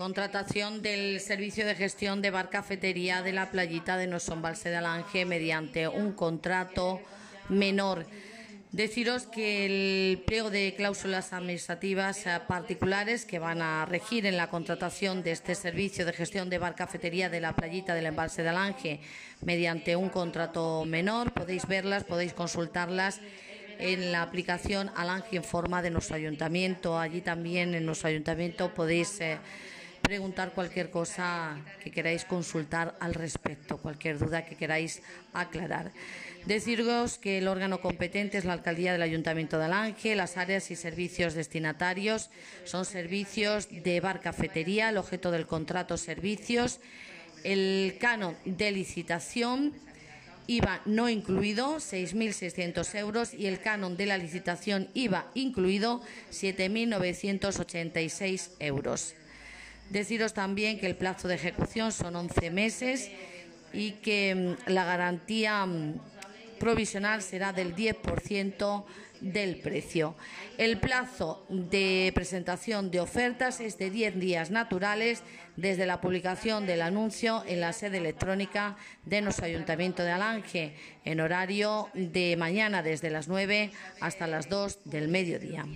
Contratación del servicio de gestión de bar cafetería de la playita de Nosombalse de Alange mediante un contrato menor. Deciros que el pliego de cláusulas administrativas eh, particulares que van a regir en la contratación de este servicio de gestión de bar cafetería de la playita del embalse de Alange mediante un contrato menor, podéis verlas, podéis consultarlas en la aplicación Alange en forma de nuestro ayuntamiento. Allí también en nuestro ayuntamiento podéis eh, preguntar cualquier cosa que queráis consultar al respecto, cualquier duda que queráis aclarar. Deciros que el órgano competente es la alcaldía del Ayuntamiento de Alange, las áreas y servicios destinatarios son servicios de bar cafetería, el objeto del contrato servicios, el canon de licitación IVA no incluido, 6.600 euros, y el canon de la licitación IVA incluido, 7.986 euros. Deciros también que el plazo de ejecución son 11 meses y que mm, la garantía mm, provisional será del 10% del precio. El plazo de presentación de ofertas es de 10 días naturales desde la publicación del anuncio en la sede electrónica de nuestro Ayuntamiento de Alange en horario de mañana desde las 9 hasta las 2 del mediodía.